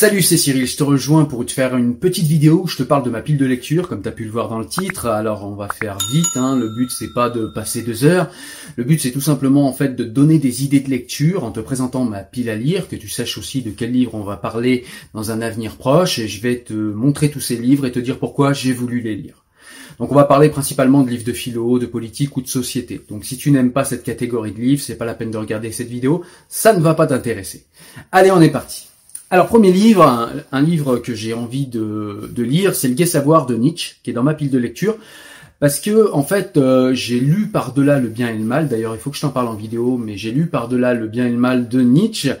Salut, c'est Cyril, je te rejoins pour te faire une petite vidéo où je te parle de ma pile de lecture, comme tu as pu le voir dans le titre. Alors on va faire vite, hein. le but c'est pas de passer deux heures, le but c'est tout simplement en fait de donner des idées de lecture en te présentant ma pile à lire, que tu saches aussi de quel livre on va parler dans un avenir proche, et je vais te montrer tous ces livres et te dire pourquoi j'ai voulu les lire. Donc on va parler principalement de livres de philo, de politique ou de société. Donc si tu n'aimes pas cette catégorie de livres, c'est pas la peine de regarder cette vidéo, ça ne va pas t'intéresser. Allez, on est parti. Alors, premier livre, un, livre que j'ai envie de, lire, c'est Le Gai Savoir de Nietzsche, qui est dans ma pile de lecture. Parce que, en fait, euh, j'ai lu par-delà le bien et le mal. D'ailleurs, il faut que je t'en parle en vidéo, mais j'ai lu par-delà le bien et le mal de Nietzsche,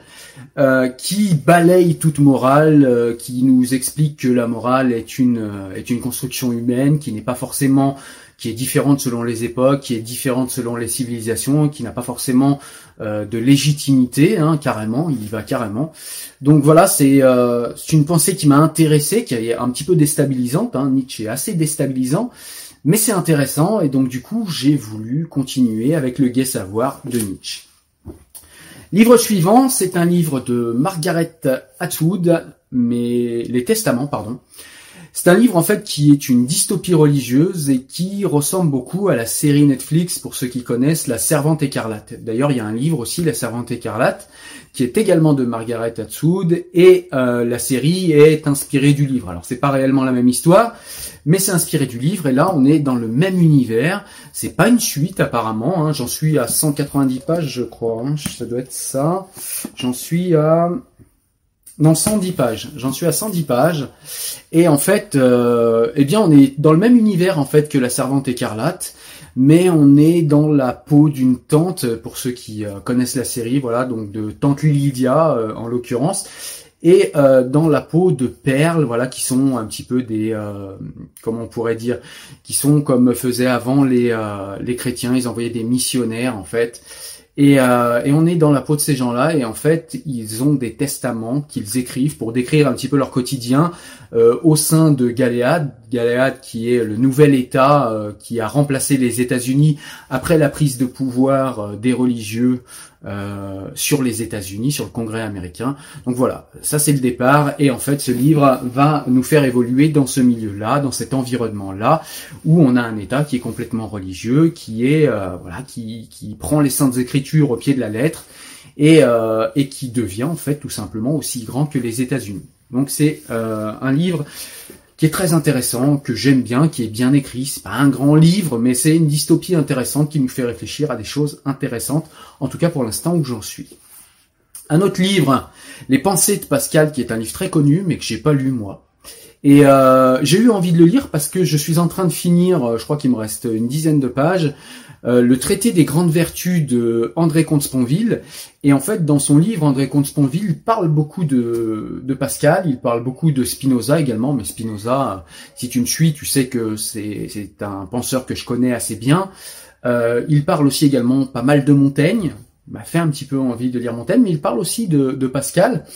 euh, qui balaye toute morale, euh, qui nous explique que la morale est une est une construction humaine, qui n'est pas forcément qui est différente selon les époques, qui est différente selon les civilisations, qui n'a pas forcément euh, de légitimité, hein, carrément, il y va carrément. Donc voilà, c'est euh, une pensée qui m'a intéressé, qui est un petit peu déstabilisante. Hein, Nietzsche est assez déstabilisant, mais c'est intéressant, et donc du coup, j'ai voulu continuer avec le gai savoir de Nietzsche. Livre suivant, c'est un livre de Margaret Atwood, mais les Testaments, pardon. C'est un livre en fait qui est une dystopie religieuse et qui ressemble beaucoup à la série Netflix pour ceux qui connaissent La Servante écarlate. D'ailleurs, il y a un livre aussi, La Servante écarlate, qui est également de Margaret Atwood et euh, la série est inspirée du livre. Alors c'est pas réellement la même histoire, mais c'est inspiré du livre et là on est dans le même univers. C'est pas une suite apparemment. Hein. J'en suis à 190 pages, je crois. Hein. Ça doit être ça. J'en suis à non, 110 pages. J'en suis à 110 pages. Et en fait, euh, eh bien, on est dans le même univers en fait que la Servante écarlate, mais on est dans la peau d'une tante, pour ceux qui euh, connaissent la série, voilà, donc de tante Lydia euh, en l'occurrence, et dans la peau de perles, voilà, qui sont un petit peu des, comment on pourrait dire, qui sont comme faisaient avant les les chrétiens, ils envoyaient des missionnaires en fait. Euh, et, on est dans la peau de ces gens-là, et en fait, ils ont des testaments qu'ils écrivent pour décrire un petit peu leur quotidien euh, au sein de Galéade. Galéade qui est le nouvel État euh, qui a remplacé les États-Unis après la prise de pouvoir des religieux euh, sur les États-Unis, sur le Congrès américain. Donc voilà, ça c'est le départ. Et en fait, ce livre va nous faire évoluer dans ce milieu-là, dans cet environnement-là, où on a un État qui est complètement religieux, qui est euh, voilà, qui, qui prend les saintes écritures au pied de la lettre et, euh, et qui devient en fait tout simplement aussi grand que les États-Unis. Donc c'est un livre qui est très intéressant, que j'aime bien, qui est bien écrit. C'est pas un grand livre, mais c'est une dystopie intéressante qui nous fait réfléchir à des choses intéressantes, en tout cas pour l'instant où j'en suis. Un autre livre, Les Pensées de Pascal, qui est un livre très connu, mais que j'ai pas lu moi. Et euh, j'ai eu envie de le lire parce que je suis en train de finir, euh, je crois qu'il me reste une dizaine de pages, euh, le traité des grandes vertus de André Comte-Sponville. Et en fait, dans son livre, André Comte-Sponville parle beaucoup de, de, Pascal, il parle beaucoup de Spinoza également, mais Spinoza, si tu me suis, tu sais que c'est un penseur que je connais assez bien. Euh, il parle aussi également pas mal de Montaigne, m'a fait un petit peu envie de lire Montaigne, mais il parle aussi de, de Pascal.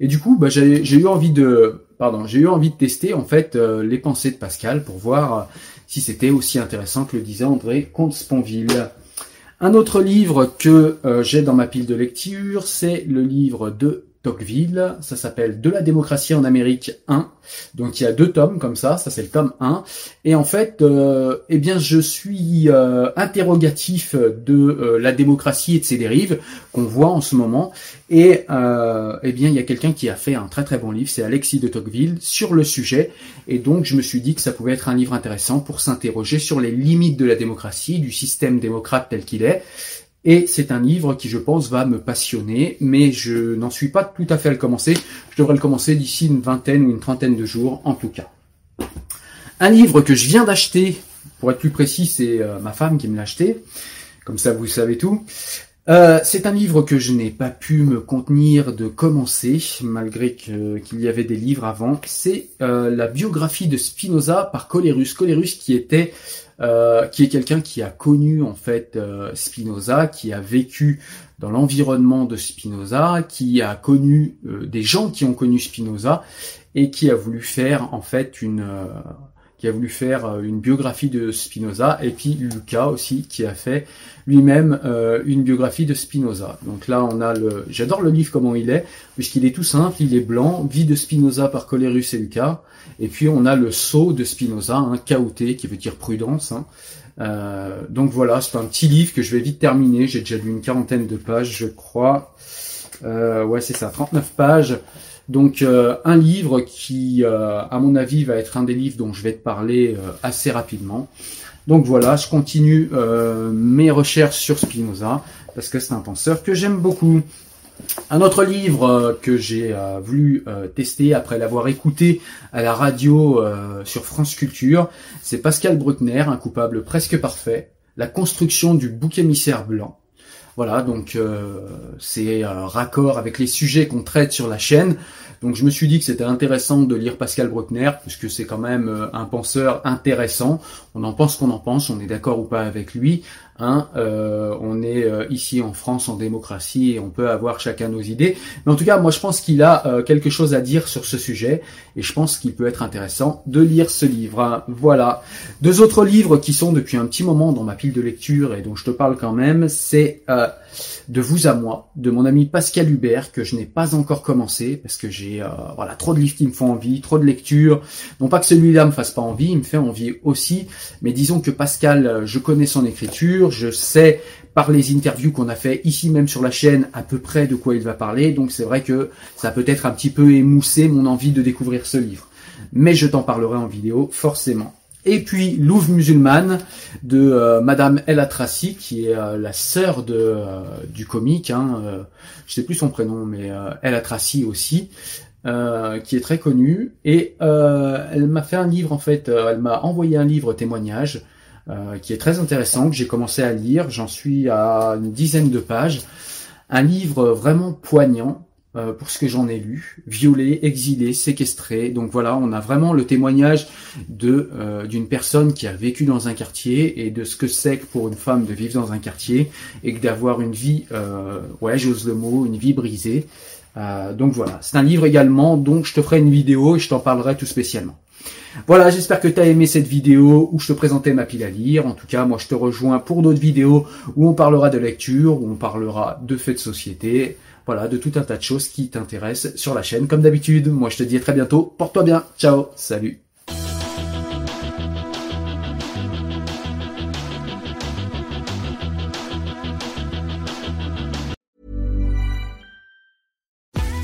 Et du coup, bah, j'ai eu envie de, pardon, j'ai eu envie de tester en fait euh, les pensées de Pascal pour voir euh, si c'était aussi intéressant que le disait André Comte-Sponville. Un autre livre que euh, j'ai dans ma pile de lecture, c'est le livre de Tocqueville. Ça s'appelle De la démocratie en Amérique 1. Donc il y a deux tomes comme ça, ça c'est le tome 1. Et en fait, euh, eh bien je suis euh, interrogatif de euh, la démocratie et de ses dérives qu'on voit en ce moment. Et eh bien il y a quelqu'un qui a fait un très très bon livre, c'est Alexis de Tocqueville, sur le sujet. Et donc je me suis dit que ça pouvait être un livre intéressant pour s'interroger sur les limites de la démocratie, du système démocrate tel qu'il est et c'est un livre qui, je pense, va me passionner, mais je n'en suis pas tout à fait à le commencer. Je devrais le commencer d'ici une vingtaine ou une trentaine de jours, en tout cas. Un livre que je viens d'acheter, pour être plus précis, c'est euh, ma femme qui me l'a acheté. Comme ça, vous savez tout. Euh, c'est un livre que je n'ai pas pu me contenir de commencer, malgré qu'il y avait des livres avant. C'est euh, la biographie de Spinoza par Colerus. Colerus qui était euh, qui est quelqu'un qui a connu en fait euh, Spinoza, qui a vécu dans l'environnement de Spinoza, qui a connu euh, des gens qui ont connu Spinoza et qui a voulu faire en fait une qui a voulu faire une biographie de Spinoza et puis Lucas aussi qui a fait lui-même une biographie de Spinoza. Donc là on a le j'adore le livre comment il est puisqu'il est tout simple, il est blanc, vie de Spinoza par Colerus et Lucas et puis on a le sceau de Spinoza, un hein, qui veut dire prudence. Hein. Euh, donc voilà, c'est un petit livre que je vais vite terminer. J'ai déjà lu une quarantaine de pages, je crois. Euh, ouais, c'est ça, 39 pages. Donc euh, un livre qui, à mon avis, va être un des livres dont je vais te parler assez rapidement. Donc voilà, je continue mes recherches sur Spinoza parce que c'est un penseur que j'aime beaucoup. Un autre livre euh, que j'ai euh, voulu euh, tester après l'avoir écouté à la radio sur France Culture, c'est Pascal Bruckner, un coupable presque parfait, la construction du bouc émissaire blanc. Voilà, donc c'est raccord avec les sujets qu'on traite sur la chaîne. Donc je me suis dit que c'était intéressant de lire Pascal Bruckner, puisque c'est quand même un penseur intéressant. On en pense qu'on en pense, on est d'accord ou pas avec lui. Hein, euh, on est euh, ici en France en démocratie et on peut avoir chacun nos idées. Mais en tout cas, moi je pense qu'il a euh, quelque chose à dire sur ce sujet et je pense qu'il peut être intéressant de lire ce livre. Hein. Voilà. Deux autres livres qui sont depuis un petit moment dans ma pile de lecture et dont je te parle quand même, c'est De vous à moi, de mon ami Pascal Hubert, que je n'ai pas encore commencé parce que j'ai voilà trop de livres qui me font envie, trop de lectures. Non pas que celui-là me fasse pas envie, il me fait envie aussi, mais disons que Pascal, je connais son écriture je sais par les interviews qu'on a fait ici même sur la chaîne à peu près de quoi il va parler. Donc c'est vrai que ça peut être un petit peu émoussé mon envie de découvrir ce livre. Mais je t'en parlerai en vidéo forcément. Et puis Louvre musulmane de euh, Madame El Atrassi, qui est euh, la sœur de euh, du comique. Hein, je sais plus son prénom, mais El Atrassi aussi, qui est très connue. Et elle m'a fait un livre en fait. elle m'a envoyé un livre témoignage euh, qui est très intéressant, que j'ai commencé à lire. J'en suis à une dizaine de pages. Un livre vraiment poignant euh, pour ce que j'en ai lu. Violé, exilé, séquestré. Donc voilà, on a vraiment le témoignage de euh, d'une personne qui a vécu dans un quartier et de ce que c'est que pour une femme de vivre dans un quartier et d'avoir une vie, ouais, j'ose le mot, une vie brisée. donc voilà, c'est un livre également dont je te ferai une vidéo et je t'en parlerai tout spécialement. Voilà, j'espère que tu as aimé cette vidéo où je te présentais ma pile à lire. En tout cas, moi je te rejoins pour d'autres vidéos où on parlera de lecture, où on parlera de faits de société, voilà, de tout un tas de choses qui t'intéressent sur la chaîne comme d'habitude. Moi je te dis à très bientôt, porte-toi bien, ciao, salut